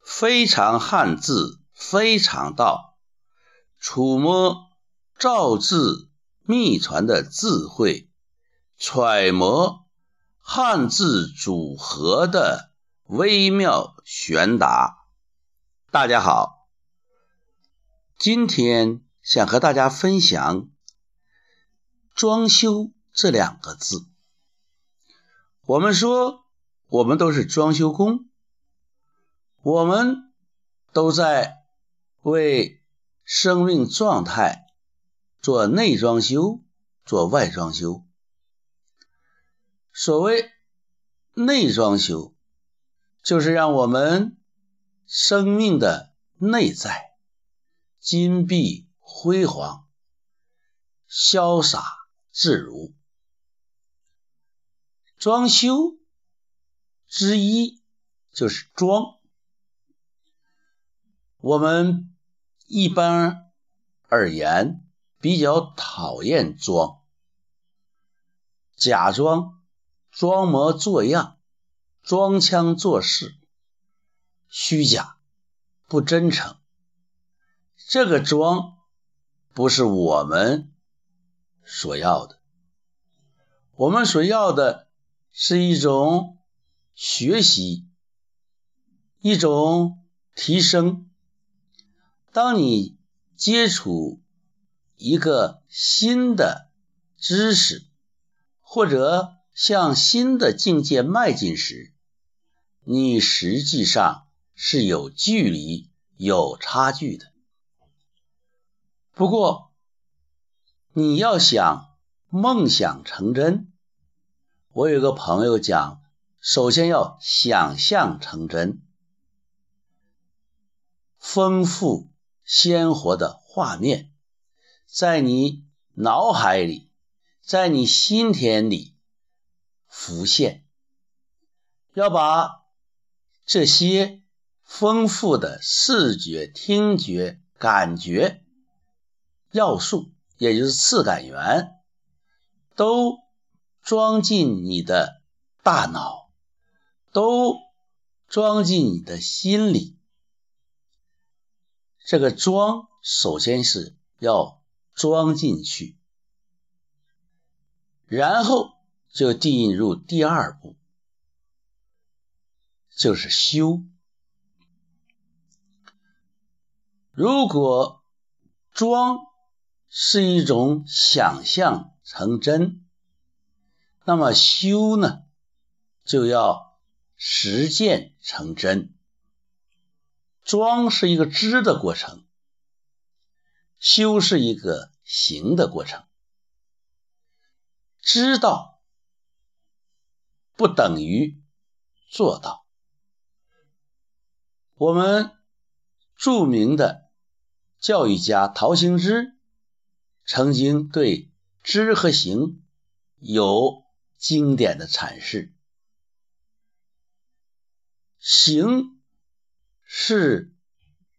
非常汉字，非常道，触摸造字秘传的智慧，揣摩汉字组合的微妙玄达。大家好，今天想和大家分享“装修”这两个字。我们说，我们都是装修工。我们都在为生命状态做内装修、做外装修。所谓内装修，就是让我们生命的内在金碧辉煌、潇洒自如。装修之一就是装。我们一般而言比较讨厌装，假装、装模作样、装腔作势、虚假、不真诚。这个装不是我们所要的，我们所要的是一种学习，一种提升。当你接触一个新的知识，或者向新的境界迈进时，你实际上是有距离、有差距的。不过，你要想梦想成真，我有个朋友讲，首先要想象成真，丰富。鲜活的画面在你脑海里，在你心田里浮现。要把这些丰富的视觉、听觉、感觉要素，也就是次感源，都装进你的大脑，都装进你的心里。这个装，首先是要装进去，然后就进入第二步，就是修。如果装是一种想象成真，那么修呢，就要实践成真。装是一个知的过程，修是一个行的过程。知道不等于做到。我们著名的教育家陶行知曾经对知和行有经典的阐释，行。是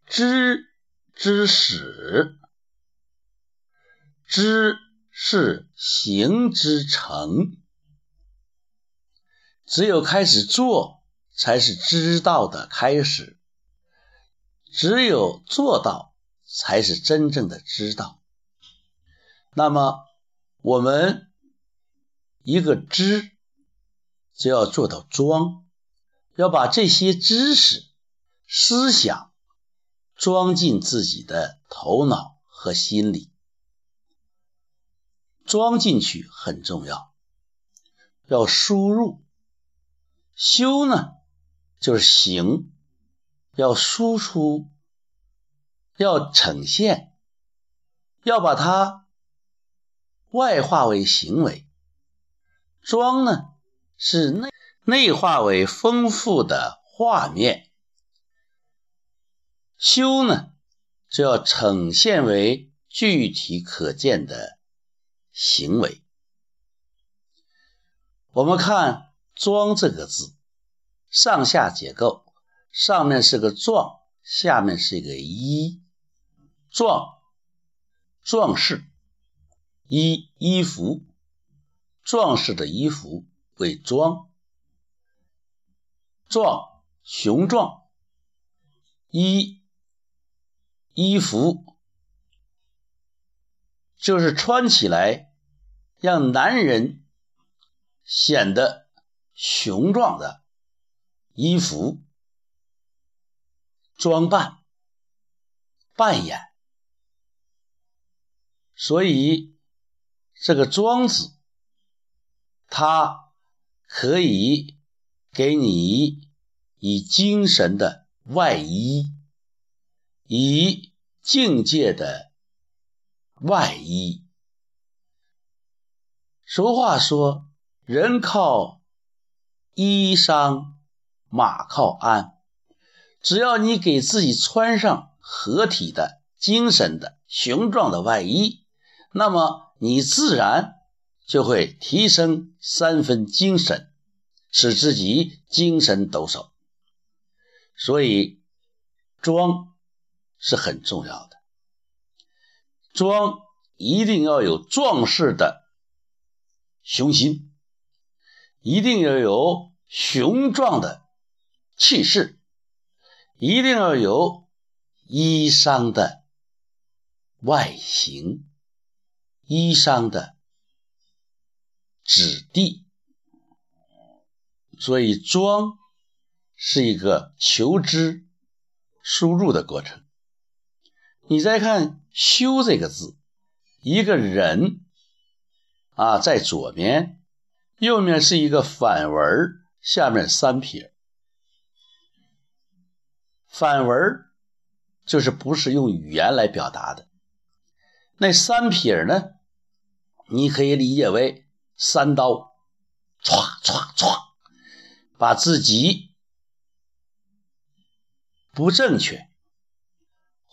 知之始，知是行之成。只有开始做，才是知道的开始；只有做到，才是真正的知道。那么，我们一个知，就要做到装，要把这些知识。思想装进自己的头脑和心里，装进去很重要。要输入，修呢就是行，要输出，要呈现，要把它外化为行为。装呢是内内化为丰富的画面。修呢，就要呈现为具体可见的行为。我们看“装”这个字，上下结构，上面是个“壮”，下面是一个“衣”。壮，壮士，衣衣服，壮士的衣服为装，壮，雄壮。衣衣服，就是穿起来让男人显得雄壮的衣服、装扮、扮演。所以，这个“庄子，它可以给你以精神的外衣，以境界的外衣。俗话说：“人靠衣裳，马靠鞍。”只要你给自己穿上合体的、精神的、雄壮的外衣。那么你自然就会提升三分精神，使自己精神抖擞。所以装是很重要的，装一定要有壮士的雄心，一定要有雄壮的气势，一定要有衣裳的外形。衣裳的质地，所以装是一个求知、输入的过程。你再看“修”这个字，一个人啊，在左边，右面是一个反文，下面三撇。反文就是不是用语言来表达的，那三撇呢？你可以理解为三刀，歘歘歘，把自己不正确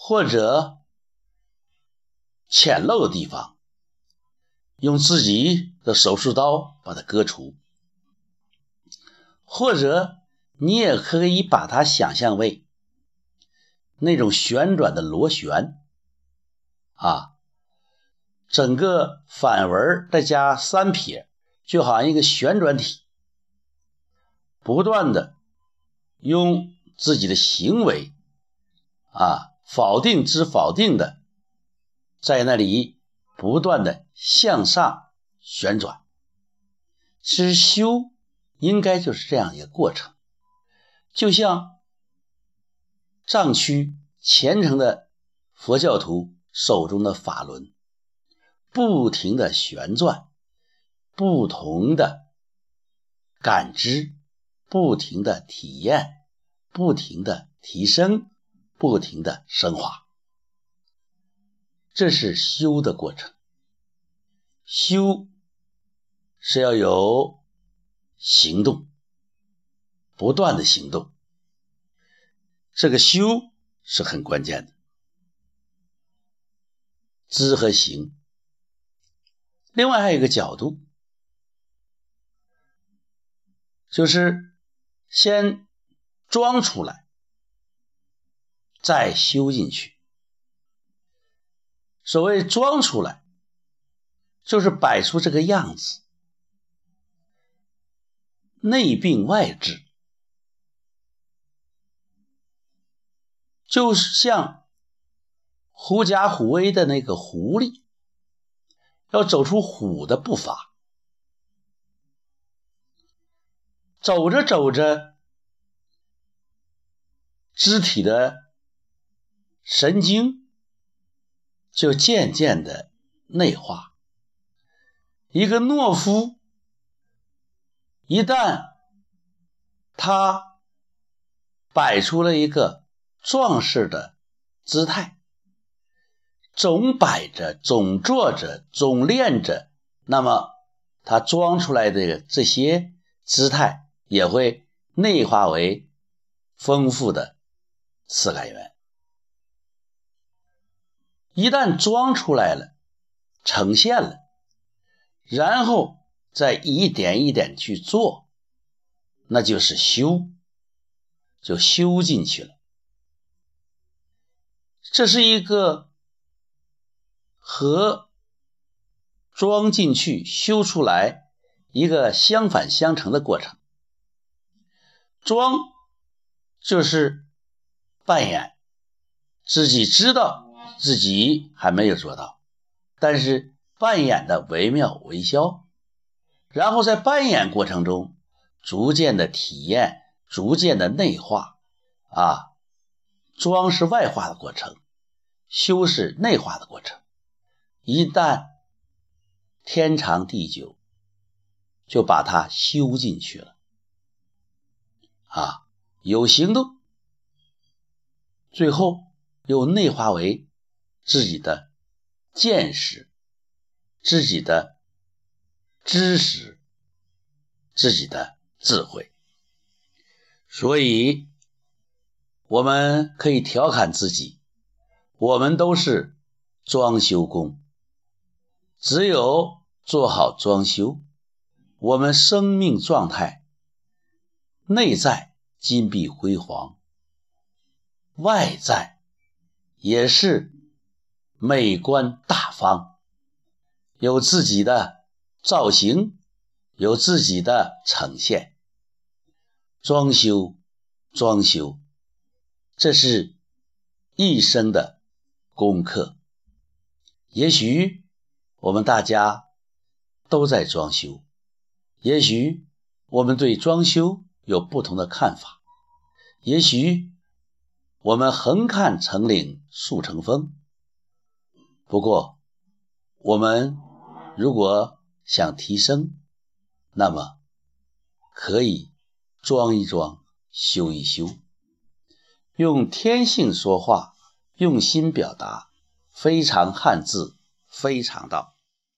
或者浅陋的地方，用自己的手术刀把它割除，或者你也可以把它想象为那种旋转的螺旋啊。整个反文再加三撇，就好像一个旋转体，不断的用自己的行为啊，否定之否定的，在那里不断的向上旋转。其实修应该就是这样一个过程，就像藏区虔诚的佛教徒手中的法轮。不停的旋转，不同的感知，不停的体验，不停的提升，不停的升华，这是修的过程。修是要有行动，不断的行动，这个修是很关键的，知和行。另外还有一个角度，就是先装出来，再修进去。所谓装出来，就是摆出这个样子，内病外治，就像狐假虎威的那个狐狸。要走出虎的步伐，走着走着，肢体的神经就渐渐的内化。一个懦夫，一旦他摆出了一个壮士的姿态。总摆着，总坐着，总练着，那么他装出来的这些姿态也会内化为丰富的词感源。一旦装出来了，呈现了，然后再一点一点去做，那就是修，就修进去了。这是一个。和装进去、修出来一个相反相成的过程。装就是扮演，自己知道自己还没有做到，但是扮演的惟妙惟肖，然后在扮演过程中逐渐的体验，逐渐的内化，啊，装是外化的过程，修是内化的过程，一旦天长地久，就把它修进去了，啊，有行动。最后又内化为自己的见识、自己的知识、自己的智慧，所以我们可以调侃自己：我们都是装修工。只有做好装修，我们生命状态内在金碧辉煌。外在也是美观大方，有自己的造型，有自己的呈现。装修，装修，这是一生的功课。也许我们大家都在装修，也许我们对装修有不同的看法，也许。我们横看成岭竖成峰。不过，我们如果想提升，那么可以装一装，修一修，用天性说话，用心表达，非常汉字，非常道。